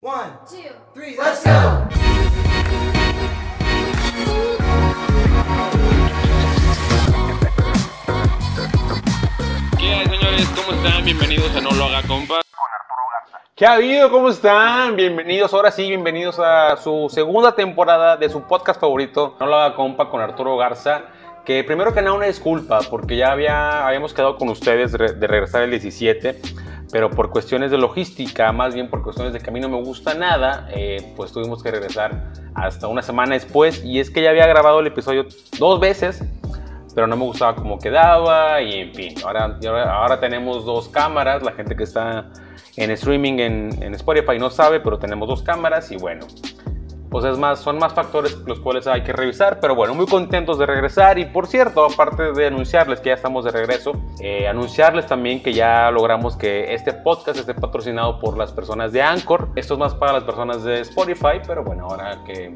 One, two, three, let's go. ¿Qué hay, señores? ¿Cómo están? Bienvenidos a No Lo Haga Compa. ¿Qué ha habido? ¿Cómo están? Bienvenidos, ahora sí, bienvenidos a su segunda temporada de su podcast favorito, No lo haga compa, con Arturo Garza. Que primero que nada una disculpa, porque ya había, habíamos quedado con ustedes de, regresar el 17, pero por cuestiones de logística, más bien por cuestiones de que a mí no me gusta nada, eh, pues tuvimos que regresar hasta una semana después. Y es que ya había grabado el episodio dos veces, pero no me gustaba cómo quedaba y en fin, ahora, ahora tenemos dos cámaras, la gente que está en streaming en, en Spotify no sabe, pero tenemos dos cámaras y bueno, pues es más, son más factores los cuales hay que revisar, pero bueno, muy contentos de regresar y por cierto, aparte de anunciarles que ya estamos de regreso, eh, anunciarles también que ya logramos que este podcast esté patrocinado por las personas de Anchor, esto es más para las personas de Spotify, pero bueno, ahora que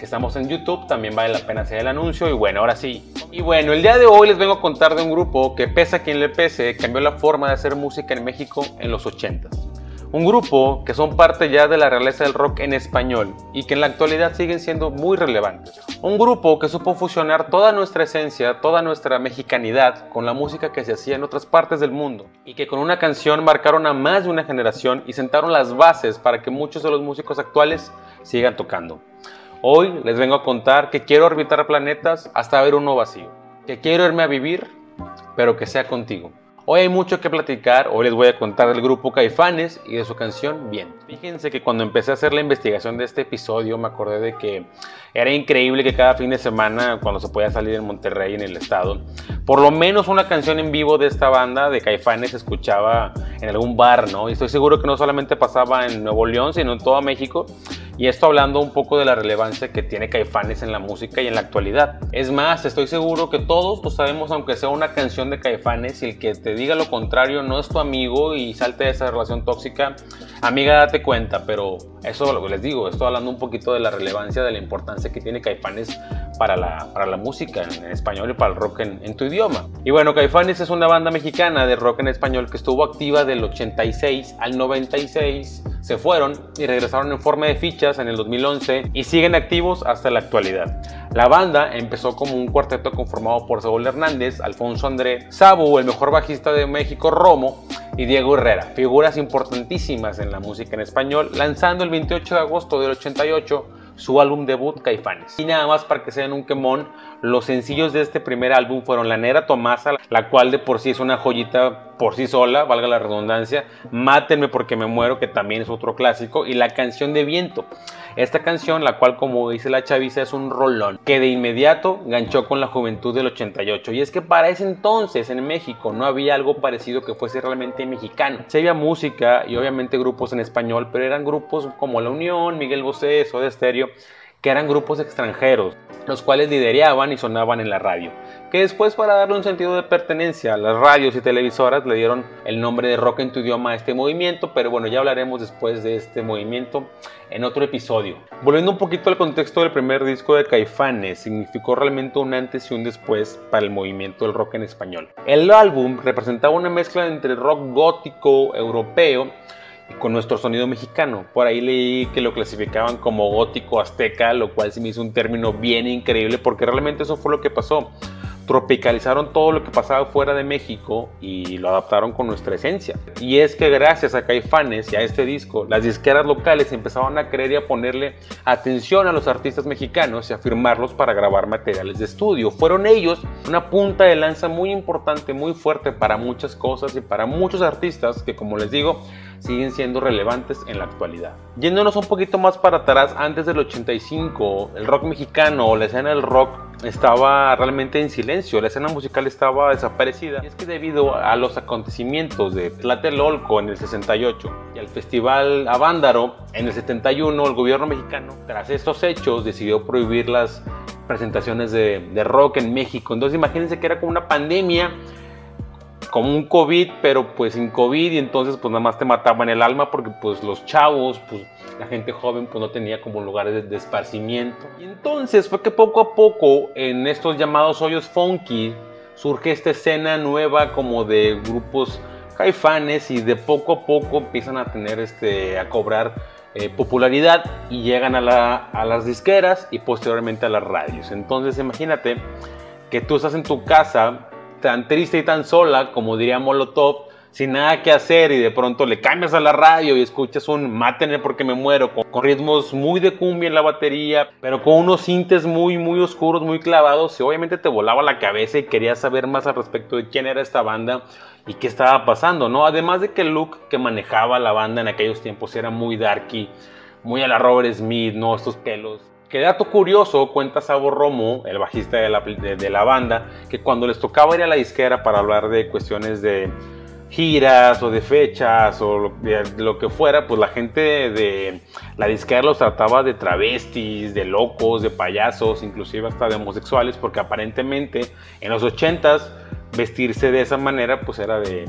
que estamos en YouTube, también vale la pena hacer el anuncio. Y bueno, ahora sí. Y bueno, el día de hoy les vengo a contar de un grupo que, pese a quien le pese, cambió la forma de hacer música en México en los 80s. Un grupo que son parte ya de la realeza del rock en español y que en la actualidad siguen siendo muy relevantes. Un grupo que supo fusionar toda nuestra esencia, toda nuestra mexicanidad con la música que se hacía en otras partes del mundo y que con una canción marcaron a más de una generación y sentaron las bases para que muchos de los músicos actuales sigan tocando. Hoy les vengo a contar que quiero orbitar planetas hasta ver uno vacío, que quiero irme a vivir, pero que sea contigo. Hoy hay mucho que platicar, hoy les voy a contar del grupo Caifanes y de su canción Bien. Fíjense que cuando empecé a hacer la investigación de este episodio me acordé de que era increíble que cada fin de semana, cuando se podía salir en Monterrey, en el estado, por lo menos una canción en vivo de esta banda de Caifanes se escuchaba en algún bar, ¿no? Y estoy seguro que no solamente pasaba en Nuevo León, sino en todo México. Y esto hablando un poco de la relevancia que tiene Caifanes en la música y en la actualidad. Es más, estoy seguro que todos lo sabemos, aunque sea una canción de Caifanes, y el que te diga lo contrario no es tu amigo y salte de esa relación tóxica, amiga, date cuenta. Pero eso lo que les digo, estoy hablando un poquito de la relevancia, de la importancia que tiene Caifanes para la, para la música en, en español y para el rock en, en tu idioma. Y bueno, Caifanes es una banda mexicana de rock en español que estuvo activa del 86 al 96 se fueron y regresaron en forma de fichas en el 2011 y siguen activos hasta la actualidad. La banda empezó como un cuarteto conformado por Saúl Hernández, Alfonso André, Sabu, el mejor bajista de México, Romo, y Diego Herrera, figuras importantísimas en la música en español, lanzando el 28 de agosto del 88 su álbum debut Caifanes. Y nada más para que se den un quemón, los sencillos de este primer álbum fueron La Nera Tomasa, la cual de por sí es una joyita por sí sola, valga la redundancia, Mátenme porque me muero, que también es otro clásico, y la canción de viento. Esta canción, la cual como dice la chaviza es un rolón, que de inmediato ganchó con la juventud del 88. Y es que para ese entonces en México no había algo parecido que fuese realmente mexicano. Se había música y obviamente grupos en español, pero eran grupos como La Unión, Miguel Bosé, Soda Stereo, que eran grupos extranjeros, los cuales lideraban y sonaban en la radio, que después para darle un sentido de pertenencia a las radios y televisoras le dieron el nombre de rock en tu idioma a este movimiento, pero bueno, ya hablaremos después de este movimiento en otro episodio. Volviendo un poquito al contexto del primer disco de Caifanes, significó realmente un antes y un después para el movimiento del rock en español. El álbum representaba una mezcla entre rock gótico europeo con nuestro sonido mexicano. Por ahí leí que lo clasificaban como gótico azteca, lo cual se me hizo un término bien increíble porque realmente eso fue lo que pasó. Tropicalizaron todo lo que pasaba fuera de México y lo adaptaron con nuestra esencia. Y es que gracias a Caifanes y a este disco, las disqueras locales empezaban a querer y a ponerle atención a los artistas mexicanos y a firmarlos para grabar materiales de estudio. Fueron ellos una punta de lanza muy importante, muy fuerte para muchas cosas y para muchos artistas que, como les digo, siguen siendo relevantes en la actualidad. Yéndonos un poquito más para atrás, antes del 85, el rock mexicano o la escena del rock estaba realmente en silencio, la escena musical estaba desaparecida. Y es que debido a los acontecimientos de Tlatelolco en el 68 y al festival Avándaro en el 71, el gobierno mexicano, tras estos hechos, decidió prohibir las presentaciones de, de rock en México. Entonces imagínense que era como una pandemia como un COVID, pero pues sin COVID y entonces pues nada más te mataban el alma porque pues los chavos, pues la gente joven pues no tenía como lugares de, esparcimiento. Y entonces fue que poco a poco en estos llamados hoyos funky surge esta escena nueva como de grupos caifanes y de poco a poco empiezan a tener este, a cobrar eh, popularidad y llegan a, a, las disqueras y posteriormente a las radios. Entonces imagínate que tú estás en tu casa tan triste y tan sola, como diría Molotov, sin nada que hacer y de pronto le cambias a la radio y escuchas un Mátenme porque me muero con, ritmos muy de cumbia en la batería, pero con unos sintes muy muy oscuros, muy clavados y obviamente te volaba la cabeza y querías saber más al respecto de quién era esta banda y qué estaba pasando, ¿no? Además de que el look que manejaba la banda en aquellos tiempos era muy darky, muy a la Robert Smith, ¿no? Estos pelos que dato curioso, cuenta Sabo Romo, el bajista de la, banda, que cuando les tocaba ir a la disquera para hablar de cuestiones de giras o de fechas o lo, de, lo que fuera, pues la gente de la disquera los trataba de travestis, de locos, de payasos, inclusive hasta de homosexuales, porque aparentemente en los 80s vestirse de esa manera pues era de,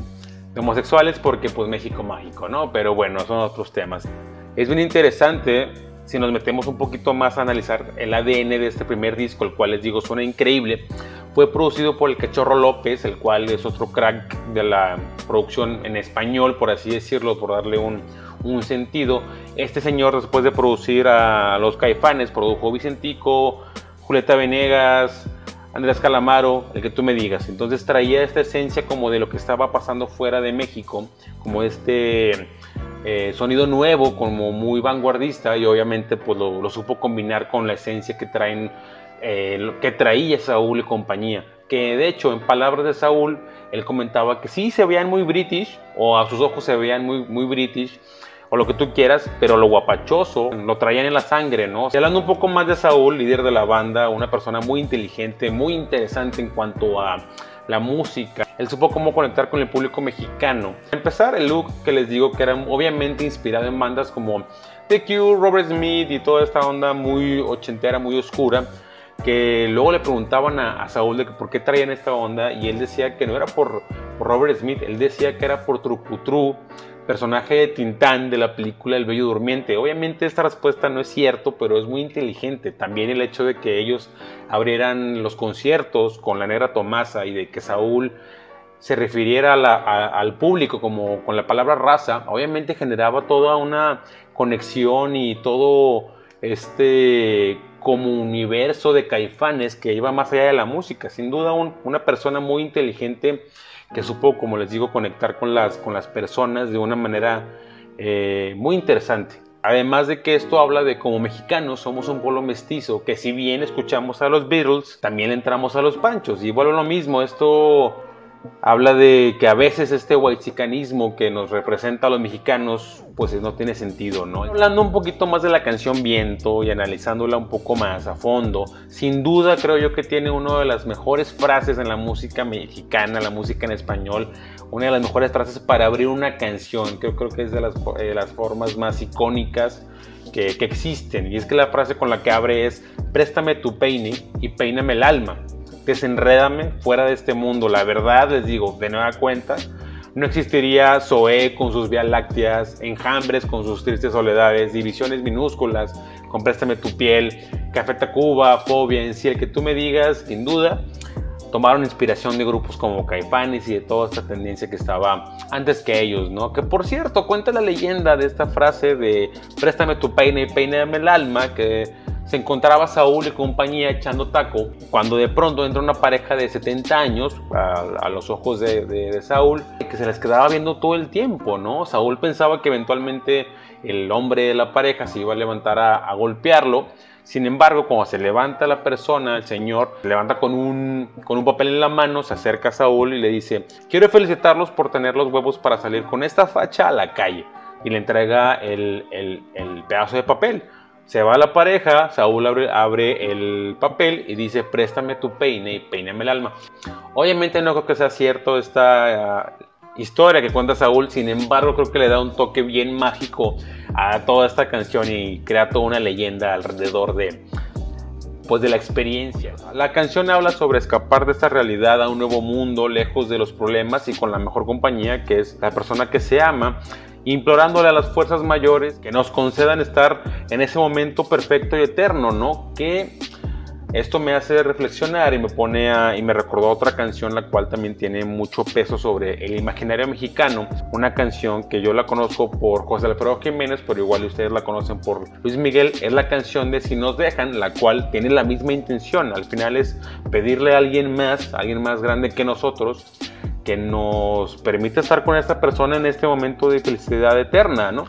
de homosexuales porque pues México mágico, ¿no? Pero bueno, son otros temas. Es bien interesante si nos metemos un poquito más a analizar el ADN de este primer disco, el cual les digo suena increíble, fue producido por el Cachorro López, el cual es otro crack de la producción en español, por así decirlo, por darle un, un sentido. Este señor, después de producir a Los Caifanes, produjo Vicentico, Julieta Venegas, Andrés Calamaro, el que tú me digas. Entonces traía esta esencia como de lo que estaba pasando fuera de México, como este eh, sonido nuevo, como muy vanguardista y obviamente pues lo, lo supo combinar con la esencia que traen eh, que traía Saúl y compañía. Que de hecho, en palabras de Saúl, él comentaba que sí se veían muy british, o a sus ojos se veían muy, muy british, o lo que tú quieras, pero lo guapachoso lo traían en la sangre, ¿no? Y hablando un poco más de Saúl, líder de la banda, una persona muy inteligente, muy interesante en cuanto a la música. Él supo cómo conectar con el público mexicano. Para empezar, el look que les digo que era obviamente inspirado en bandas como The Cure, Robert Smith y toda esta onda muy ochentera, muy oscura que luego le preguntaban a, Saúl de por qué traían esta onda y él decía que no era por, Robert Smith, él decía que era por Trucutru, personaje de Tintán de la película El Bello Durmiente. Obviamente esta respuesta no es cierto, pero es muy inteligente. También el hecho de que ellos abrieran los conciertos con la negra Tomasa y de que Saúl se refiriera al público como con la palabra raza, obviamente generaba toda una conexión y todo este como universo de caifanes que iba más allá de la música. Sin duda una persona muy inteligente que supo, como les digo, conectar con las, con las personas de una manera eh, muy interesante. Además de que esto habla de como mexicanos somos un pueblo mestizo, que si bien escuchamos a los Beatles, también entramos a los Panchos. Y vuelvo lo mismo, esto habla de que a veces este whitezicanismo que nos representa a los mexicanos pues no tiene sentido, ¿no? Hablando un poquito más de la canción Viento y analizándola un poco más a fondo, sin duda creo yo que tiene una de las mejores frases en la música mexicana, la música en español, una de las mejores frases para abrir una canción, creo, creo que es de las, eh, las formas más icónicas que, que existen, y es que la frase con la que abre es, préstame tu peine y peíname el alma desenrédame fuera de este mundo. La verdad, les digo, de nueva cuenta, no existiría Zoé con sus vías lácteas, enjambres con sus tristes soledades, divisiones minúsculas, con Préstame tu piel, Café Tacuba, Fobia, en sí, que tú me digas, sin duda, tomaron inspiración de grupos como Caipanes y de toda esta tendencia que estaba antes que ellos, ¿no? Que por cierto, cuenta la leyenda de esta frase de Préstame tu peine y peíname el alma, que se encontraba Saúl y compañía echando taco, cuando de pronto entra una pareja de 70 años a, los ojos de, Saúl, que se les quedaba viendo todo el tiempo, ¿no? Saúl pensaba que eventualmente el hombre de la pareja se iba a levantar a, golpearlo, sin embargo, cuando se levanta la persona, el señor, se levanta con un, con un papel en la mano, se acerca a Saúl y le dice, quiero felicitarlos por tener los huevos para salir con esta facha a la calle. Y le entrega el, el pedazo de papel. Se va la pareja, Saúl abre, el papel y dice, préstame tu peine y peíname el alma. Obviamente no creo que sea cierto esta ah, historia que cuenta Saúl, sin embargo creo que le da un toque bien mágico a toda esta canción y crea toda una leyenda alrededor de, pues de la experiencia. La canción habla sobre escapar de esta realidad a un nuevo mundo, lejos de los problemas y con la mejor compañía que es la persona que se ama implorándole a las fuerzas mayores que nos concedan estar en ese momento perfecto y eterno, ¿no? Que Esto me hace reflexionar y me pone a, y me recordó otra canción la cual también tiene mucho peso sobre el imaginario mexicano, una canción que yo la conozco por José Alfredo Jiménez, pero igual ustedes la conocen por Luis Miguel, es la canción de Si nos dejan, la cual tiene la misma intención, al final es pedirle a alguien más, a alguien más grande que nosotros, que nos permite estar con esta persona en este momento de felicidad eterna, ¿no?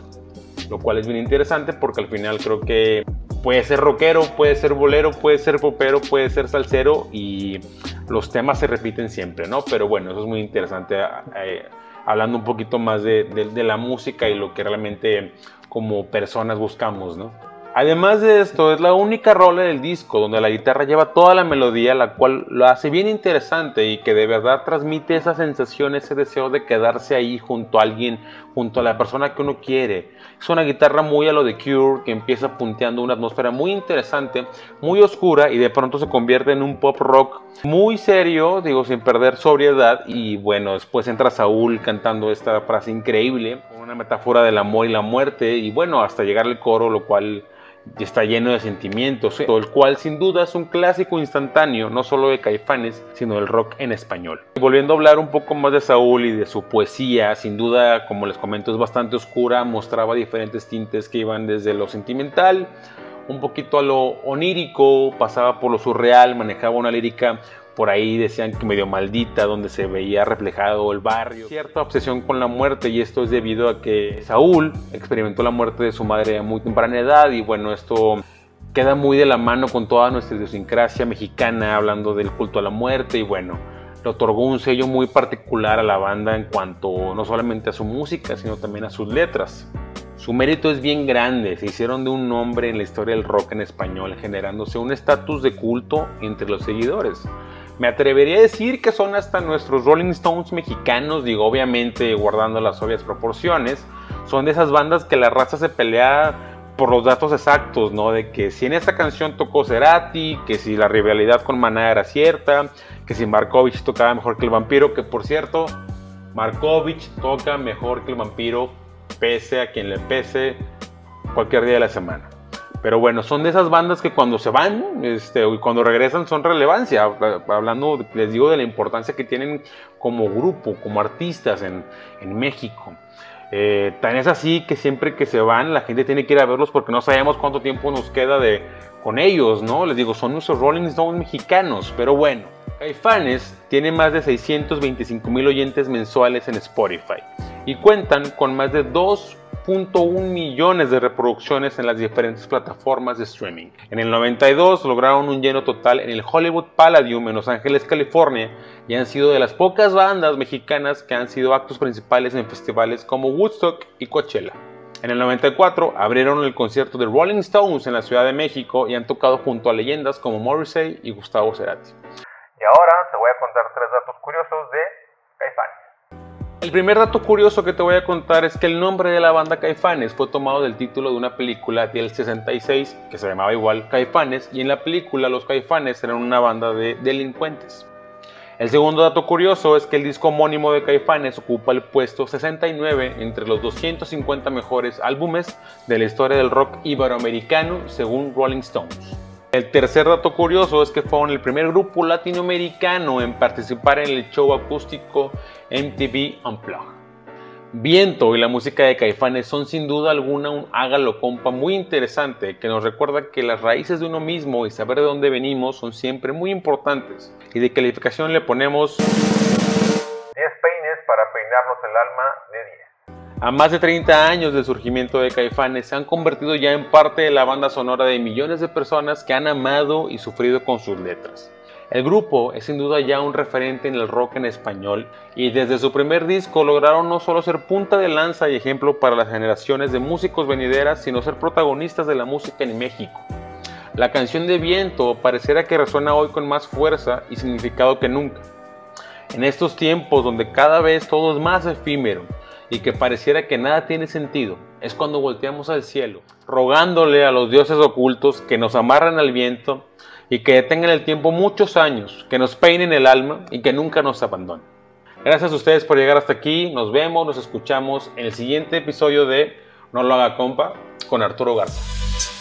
Lo cual es bien interesante porque al final creo que puede ser rockero, puede ser bolero, puede ser popero, puede ser salsero y los temas se repiten siempre, ¿no? Pero bueno, eso es muy interesante eh, hablando un poquito más de, de la música y lo que realmente como personas buscamos, ¿no? Además de esto, es la única rola del disco donde la guitarra lleva toda la melodía, la cual lo hace bien interesante y que de verdad transmite esa sensación, ese deseo de quedarse ahí junto a alguien, junto a la persona que uno quiere. Es una guitarra muy a lo de Cure, que empieza punteando una atmósfera muy interesante, muy oscura y de pronto se convierte en un pop rock muy serio, digo, sin perder sobriedad. Y bueno, después entra Saúl cantando esta frase increíble, una metáfora del amor y la muerte, y bueno, hasta llegar al coro, lo cual está lleno de sentimientos, todo el cual sin duda es un clásico instantáneo, no solo de Caifanes, sino del rock en español. Volviendo a hablar un poco más de Saúl y de su poesía, sin duda, como les comento, es bastante oscura, mostraba diferentes tintes que iban desde lo sentimental, un poquito a lo onírico, pasaba por lo surreal, manejaba una lírica por ahí decían que medio maldita, donde se veía reflejado el barrio. Cierta obsesión con la muerte y esto es debido a que Saúl experimentó la muerte de su madre a muy temprana edad y bueno, esto queda muy de la mano con toda nuestra idiosincrasia mexicana, hablando del culto a la muerte y bueno, le otorgó un sello muy particular a la banda en cuanto no solamente a su música, sino también a sus letras. Su mérito es bien grande, se hicieron de un nombre en la historia del rock en español, generándose un estatus de culto entre los seguidores. Me atrevería a decir que son hasta nuestros Rolling Stones mexicanos, digo, obviamente guardando las obvias proporciones. Son de esas bandas que la raza se pelea por los datos exactos, ¿no? De que si en esta canción tocó Cerati, que si la rivalidad con Maná era cierta, que si Markovich tocaba mejor que el vampiro, que por cierto, Markovich toca mejor que el vampiro, pese a quien le pese, cualquier día de la semana. Pero bueno, son de esas bandas que cuando se van este, y cuando regresan son relevancia. Hablando, les digo, de la importancia que tienen como grupo, como artistas en, en México. Eh, tan es así que siempre que se van, la gente tiene que ir a verlos porque no sabemos cuánto tiempo nos queda de, con ellos, ¿no? Les digo, son nuestros Rolling Stones mexicanos, pero bueno. Caifanes tiene más de 625 mil oyentes mensuales en Spotify y cuentan con más de 2 1.1 millones de reproducciones en las diferentes plataformas de streaming. En el 92 lograron un lleno total en el Hollywood Palladium en Los Ángeles, California, y han sido de las pocas bandas mexicanas que han sido actos principales en festivales como Woodstock y Coachella. En el 94 abrieron el concierto de Rolling Stones en la Ciudad de México y han tocado junto a leyendas como Morrissey y Gustavo Cerati. El primer dato curioso que te voy a contar es que el nombre de la banda Caifanes fue tomado del título de una película del 66 que se llamaba igual Caifanes y en la película los Caifanes eran una banda de delincuentes. El segundo dato curioso es que el disco homónimo de Caifanes ocupa el puesto 69 entre los 250 mejores álbumes de la historia del rock iberoamericano según Rolling Stones. El tercer dato curioso es que fueron el primer grupo latinoamericano en participar en el show acústico MTV Unplugged. Viento y la música de Caifanes son sin duda alguna un hágalo compa muy interesante que nos recuerda que las raíces de uno mismo y saber de dónde venimos son siempre muy importantes. Y de calificación le ponemos 10 peines para peinarnos el alma de 10. A más de 30 años del surgimiento de Caifanes, se han convertido ya en parte de la banda sonora de millones de personas que han amado y sufrido con sus letras. El grupo es sin duda ya un referente en el rock en español y desde su primer disco lograron no solo ser punta de lanza y ejemplo para las generaciones de músicos venideras, sino ser protagonistas de la música en México. La canción de Viento pareciera que resuena hoy con más fuerza y significado que nunca. En estos tiempos donde cada vez todo es más efímero, y que pareciera que nada tiene sentido, es cuando volteamos al cielo, rogándole a los dioses ocultos que nos amarren al viento y que detengan el tiempo muchos años, que nos peinen el alma y que nunca nos abandonen. Gracias a ustedes por llegar hasta aquí, nos vemos, nos escuchamos en el siguiente episodio de No lo haga compa con Arturo Garza.